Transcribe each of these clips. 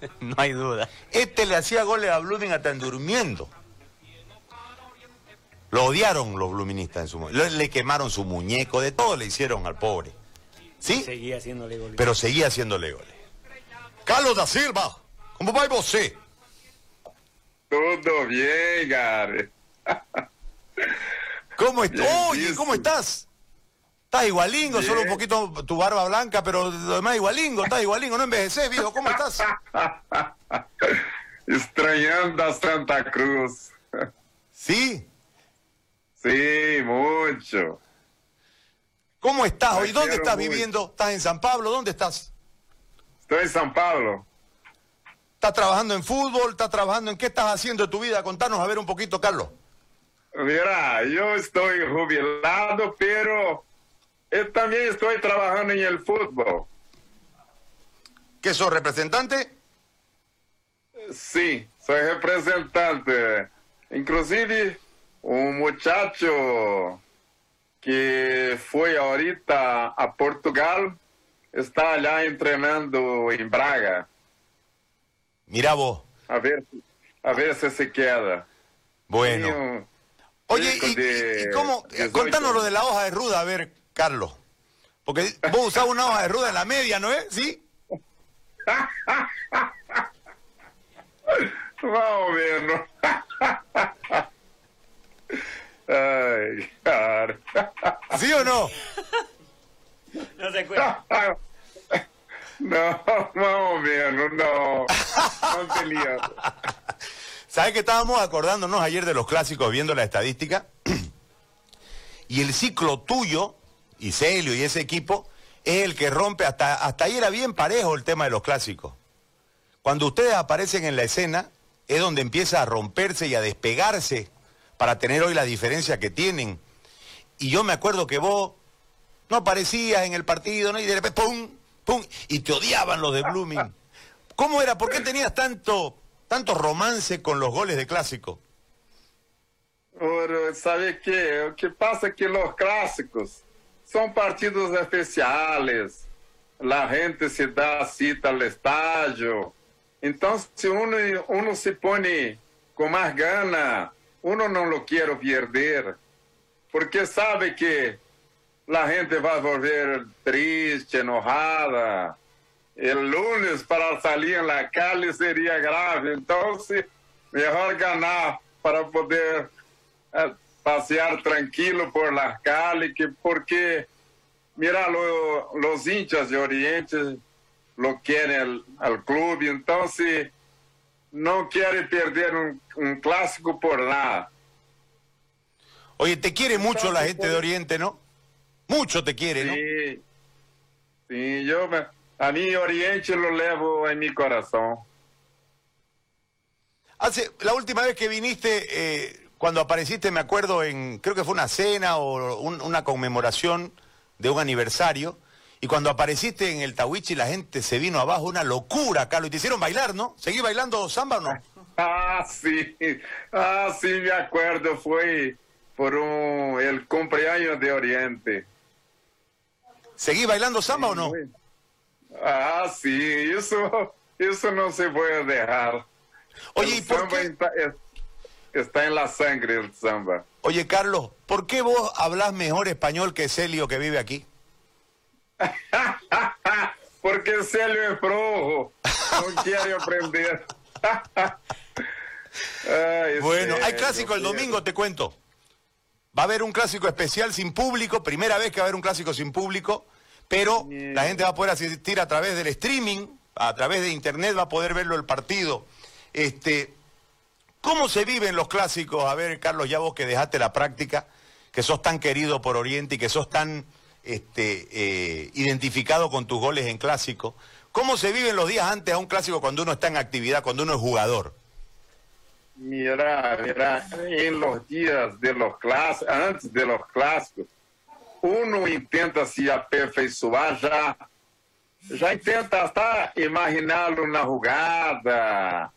no hay duda. Este le hacía goles a Blooming hasta en durmiendo. Lo odiaron los bluministas en su momento. Le, quemaron su muñeco, de todo le hicieron al pobre. ¿Sí? Seguía haciéndole goles. Pero seguía haciéndole goles. Carlos da Silva, ¿cómo va você? Tudo bien, Gary. ¿Cómo estás? Bien, Oye, bien, ¿cómo estás? Estás igualingo, solo un poquito tu barba blanca, pero lo demás igualingo, estás igualingo, no envejeces, viejo, ¿cómo estás? Extrañando a Santa Cruz. ¿Sí? Sí, mucho. ¿Cómo estás hoy? ¿Dónde estás mucho. viviendo? ¿Estás en San Pablo? ¿Dónde estás? Estoy en San Pablo. ¿Estás trabajando en fútbol? ¿Estás trabajando en qué estás haciendo de tu vida? Contanos a ver un poquito, Carlos. Mira, yo estoy jubilado, pero yo también estoy trabajando en el fútbol. ¿Qué sos representante? Sí, soy representante. Inclusive, un muchacho que fue ahorita a Portugal está allá entrenando en Braga. Mirá vos. A ver, a ver si se queda. Bueno. Oye, ¿y, de y- y cómo? 18. Contanos lo de la hoja de ruda, a ver, Carlos. Porque vos usás una hoja de ruda en la media, ¿no es? ¿Sí? Más menos. Ay, cara. ¿Sí o no? No se acuerda. No, más o menos, no. No tenía. ¿Sabes que estábamos acordándonos ayer de los clásicos viendo la estadística? y el ciclo tuyo, y Celio y ese equipo, es el que rompe, hasta, hasta ahí era bien parejo el tema de los clásicos. Cuando ustedes aparecen en la escena, es donde empieza a romperse y a despegarse para tener hoy la diferencia que tienen. Y yo me acuerdo que vos no aparecías en el partido, ¿no? Y de repente, ¡pum! ¡pum! Y te odiaban los de Blooming. ¿Cómo era? ¿Por qué tenías tanto, romance con los goles de clásico? Ora, sabe que o que pasa que los clásicos son partidos especiales. La gente se da cita al estadio. Entonces, si uno, uno se pone con más gana, uno no lo quiere perder. Porque sabe que la gente va a volver triste, enojada. El lunes para salir en la calle sería grave. Entonces, mejor ganar para poder eh, pasear tranquilo por las calles, que porque, mira, lo- los hinchas de Oriente lo quieren al, al club, entonces no quiere perder un, un clásico por nada. Oye, te quiere mucho la gente de Oriente, ¿no? Mucho te quiere, ¿no? Sí, sí, yo me- a mí Oriente lo levo en mi corazón. Hace, la última vez que viniste, eh, cuando apareciste, me acuerdo, en, creo que fue una cena o un- una conmemoración de un aniversario, y cuando apareciste en el Tawichi la gente se vino abajo, una locura, Carlos, y te hicieron bailar, ¿no? ¿Seguí bailando samba o no? Ah, sí, ah, sí, me acuerdo, fue por un, el cumpleaños de Oriente. ¿Seguí bailando samba o no? Ah, sí, eso, eso no se puede dejar. Oye, El ¿y por qué? Está, es- está en la sangre el samba. Oye, Carlos, ¿por qué vos hablas mejor español que Celio que vive aquí? Porque Celio es flojo, no quiere aprender. Ay, Bueno, hay clásico el domingo, te cuento. Va a haber un clásico especial sin público, primera vez que va a haber un clásico sin público, pero Bien. la gente va a poder asistir a través del streaming, a través de internet va a poder verlo el partido. Este, ¿Cómo se viven los clásicos? A ver, Carlos, ya vos que dejaste la práctica, que sos tan querido por Oriente y que sos tan este, eh, identificado con tus goles en clásico. ¿Cómo se viven los días antes a un clásico cuando uno está en actividad, cuando uno es jugador? Mira, mira, en los días de los clásicos, antes de los clásicos, uno intenta se aperfeiçoar já, já intenta hasta imaginar uma jogada.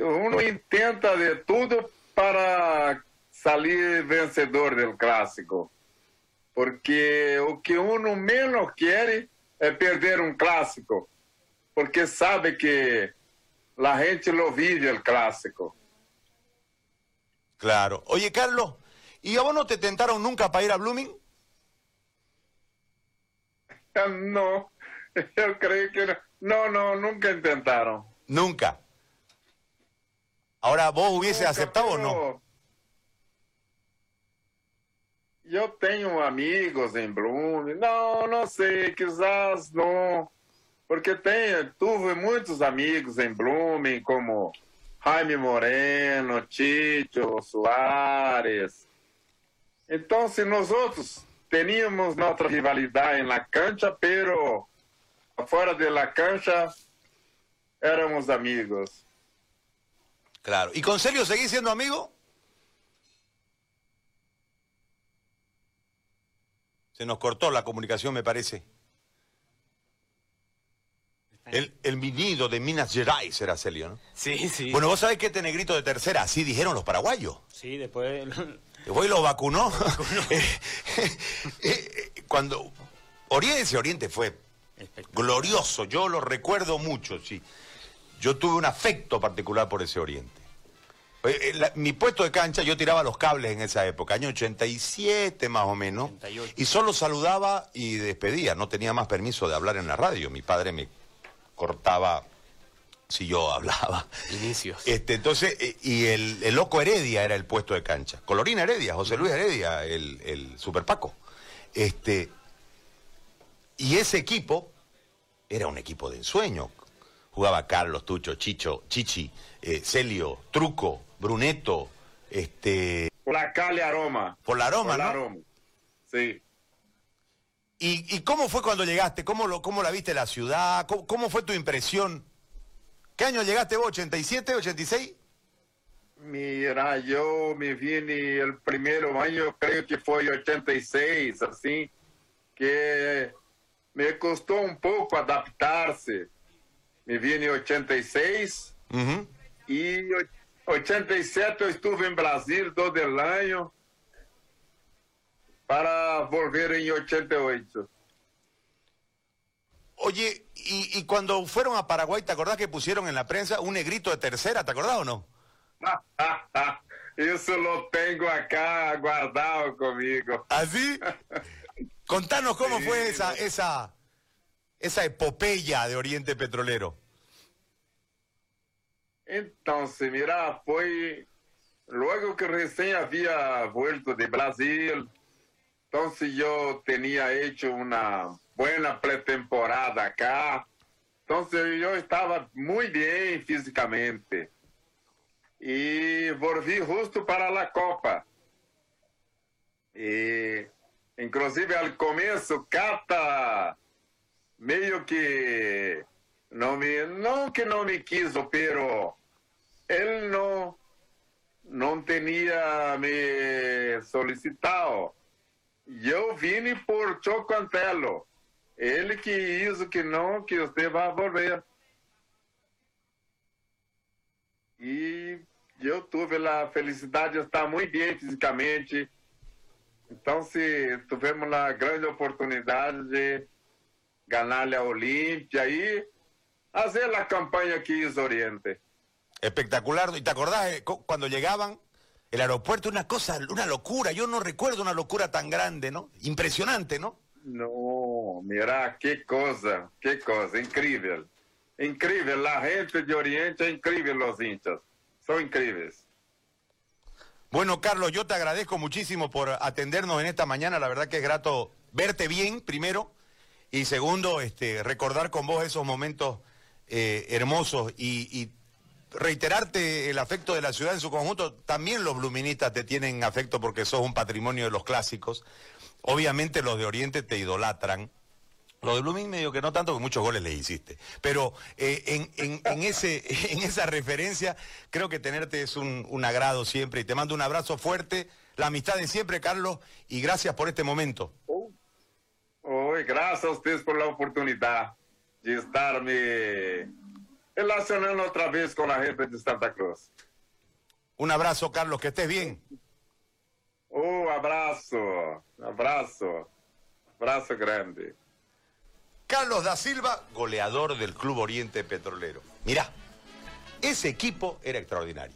Uno intenta de tudo para salir vencedor del clássico. Porque o que uno menos quer é perder um clássico. porque sabe que la gente lo vive el clásico. Claro. Oye, Carlos, ¿y a vos no te tentaron nunca para ir a Blooming? No, yo creo que no. No, no, nunca intentaron. Nunca. Ahora, ¿vos hubiese Nunca, aceptado o no? Yo tengo amigos en Blooming. No, no sé, quizás no. Porque tenho, tuve muitos amigos em Blooming, como Jaime Moreno, Chicho, Soares. Então, se nós outros teníamos nossa rivalidade na cancha, pero fora de la cancha éramos amigos. Claro. ¿Y con Celio seguís siendo amigo? Se nos cortó la comunicación, me parece. El, el minido de Minas Gerais era Celio, ¿no? Sí, sí. Bueno, vos sabés que este negrito de tercera, así dijeron los paraguayos. Sí, después. Después lo vacunó. Eh, eh, Cuando Oriente, ese Oriente fue glorioso, yo lo recuerdo mucho, sí. Yo tuve un afecto particular por ese Oriente. Eh, eh, la- mi puesto de cancha, yo tiraba los cables en esa época, año 87 más o menos, 88. y solo saludaba y despedía, no tenía más permiso de hablar en la radio. Mi padre me cortaba si yo hablaba. Inicios. Este, entonces, eh, y el, el loco Heredia era el puesto de cancha. Colorina Heredia, José Luis Heredia, el, el Super Paco. Este, y ese equipo era un equipo de ensueño. Jugaba Carlos, Tucho, Chicho, Chichi, eh, Celio, Truco, Bruneto, este, La Calle Aroma. por la aroma, Por la ¿no? Aroma. Sí. ¿Y, y cómo fue cuando llegaste? ¿Cómo, lo, cómo la viste la ciudad? ¿Cómo, cómo fue tu impresión? ¿Qué año llegaste vos? ¿87, 86? Mira, yo me vine el primeiro año, creo que fue 86, así, que me costó un poco adaptarse. Me vine 86 Ujú. y o- 87 eu estuve en Brasil todo el año para volver en 88. Oye, y, y cuando fueron a Paraguay, ¿te acordás que pusieron en la prensa un negrito de tercera? ¿Te acordás o no? Isso lo tengo acá guardado conmigo. ¿Así? Contanos cómo Sí, fue esa, esa, esa epopeya de Oriente Petrolero. Então, se mira, foi logo que recém havia vuelto de Brasil. Se eu tinha hecho uma boa pré-temporada acá. Então, eu estava muito bem fisicamente. E volvi justo para a Copa. E, inclusive, ao começo, Cata meio que não me não que não me quis pero ele não não tinha me solicitado. Eu vim por Chocantelo ele que isso que não que você vai volver. E eu tive a felicidade de estar muito bem fisicamente. Então se tivemos a grande oportunidade de ganarle a Olimpia y hacer la campaña que hizo Oriente. Espectacular. ¿Y te acordás eh, cu- cuando llegaban? El aeropuerto, una cosa, una locura. Yo no recuerdo una locura tan grande, ¿no? Impresionante, ¿no? No, mira, qué cosa, qué cosa, increíble. Increíble, la gente de Oriente increíble, los hinchas. Son increíbles. Bueno, Carlos, yo te agradezco muchísimo por atendernos en esta mañana. La verdad que es grato verte bien, primero, y segundo, este, recordar con vos esos momentos eh, hermosos y, reiterarte el afecto de la ciudad en su conjunto. También los bluministas te tienen afecto porque sos un patrimonio de los clásicos. Obviamente los de Oriente te idolatran. Lo de Blooming medio que no tanto, que muchos goles le hiciste. Pero eh, en, en- en ese, en esa referencia, creo que tenerte es un, un agrado siempre. Y te mando un abrazo fuerte, la amistad de siempre, Carlos, y gracias por este momento. Oi, gracias a por la oportunidad de estarme relacionando otra vez con la gente de Santa Cruz. Un abrazo, Carlos, que estés bien. Oh, abrazo, abrazo, abrazo grande. Carlos da Silva, goleador del Club Oriente Petrolero. Mirá, ese equipo era extraordinario.